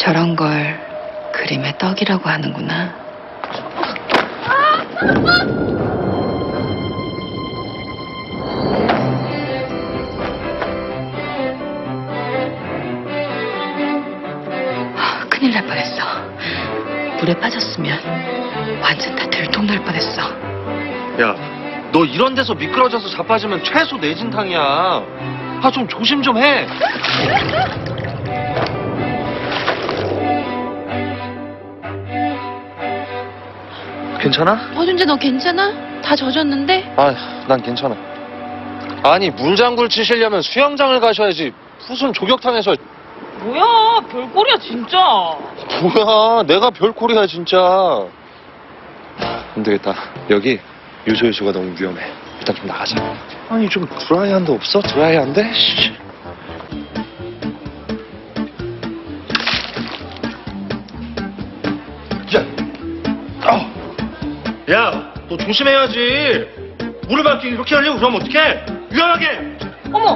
저런 걸 그림의 떡이라고 하는구나. 아, 큰일 날 뻔했어. 물에 빠졌으면 완전 다 들통날 뻔했어. 야, 너 이런 데서 미끄러져서 자빠지면 최소 내진탕이야. 아, 좀 조심 좀 해. 괜찮아? 허준재 너 괜찮아? 다 젖었는데? 아, 난 괜찮아. 아니, 문장구를 치시려면 수영장을 가셔야지. 무슨 조격탕에서. 뭐야, 별꼴이야, 진짜. 뭐야, 내가 별꼴이야, 진짜. 안 되겠다. 여기 유소유소가 너무 위험해. 일단 좀 나가자. 아니, 좀 드라이한 데 없어? 드라이한 데? 씨. 야, 너 조심해야지. 물을 밖에 이렇게 하려고 그러면 어떡해? 위험하게! 어머,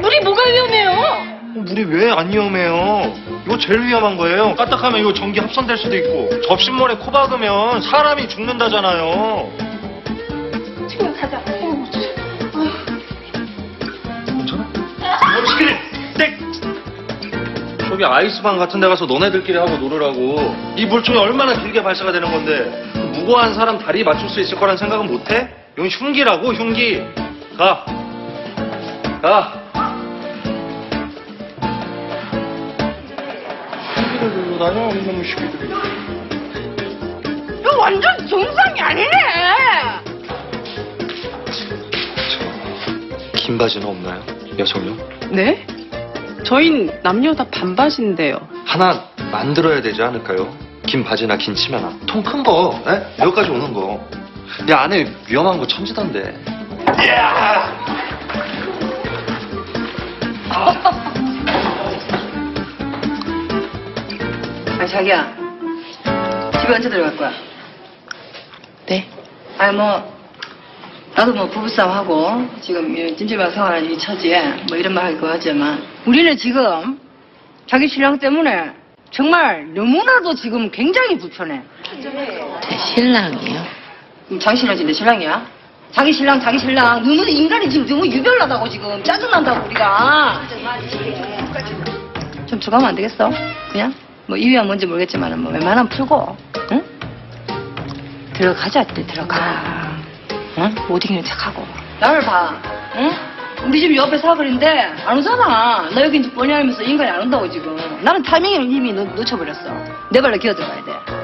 물이 뭐가 위험해요? 어, 물이 왜 안 위험해요? 이거 제일 위험한 거예요. 까딱하면 이거 전기 합선될 수도 있고 접신물에 코 박으면 사람이 죽는다잖아요. 지금 가자. 괜찮아? 시키리 땡! 저기 아이스방 같은 데 가서 너네들끼리 하고 놀으라고 이 물총이 얼마나 길게 발사가 되는 건데 무고한 사람 다리 맞출 수 있을 거란 생각은 못해? 이건 흉기라고 흉기 가 가. 흉기를 들고 다녀 이놈의 시끼들이 이거 완전 정상이 아니네. 긴 바지는 없나요? 여성용? 네? 저흰 남녀 다 반바지인데요. 하나 만들어야 되지 않을까요? 긴 바지나 긴 치마나 통 큰 거, 에? 여기까지 오는 거. 야 안에 위험한 거 천지던데. 야! 아 자기야 집에 언제 들어갈 거야? 네. 아니 뭐 나도 뭐 부부싸움 하고 지금 이 찜질방 생활하는 이 처지에 뭐 이런 말할거 하지만 우리는 지금 자기 신랑 때문에 정말 너무나도 지금 굉장히 불편해. 제 신랑이요. 그럼 자기 신랑이 내 신랑이야? 자기 신랑 자기 신랑 너무 인간이 지금 너무 유별나다고 지금 짜증난다고 우리가 좀 들어가면 안 되겠어? 그냥 뭐 이유야 뭔지 모르겠지만 뭐 웬만하면 풀고 응? 들어가자 때 들어가 응? 못 이기는 척하고 나를 봐 응? 우리 집 옆에 사거리인데 안 오잖아 나 여기 이제 뻔히 알면서 인간이 안 온다고 지금 나는 타이밍을 이미 놓, 놓쳐버렸어 내 발로 기어 들어가야 돼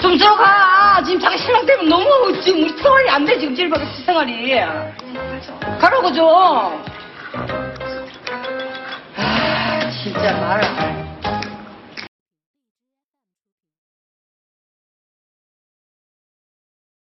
좀 들어가. 지금 자기 신랑 때문에 너무 지금 우리 생활이 안 돼. 지금 질박 생활이. 가라고 좀. 아 진짜 말을.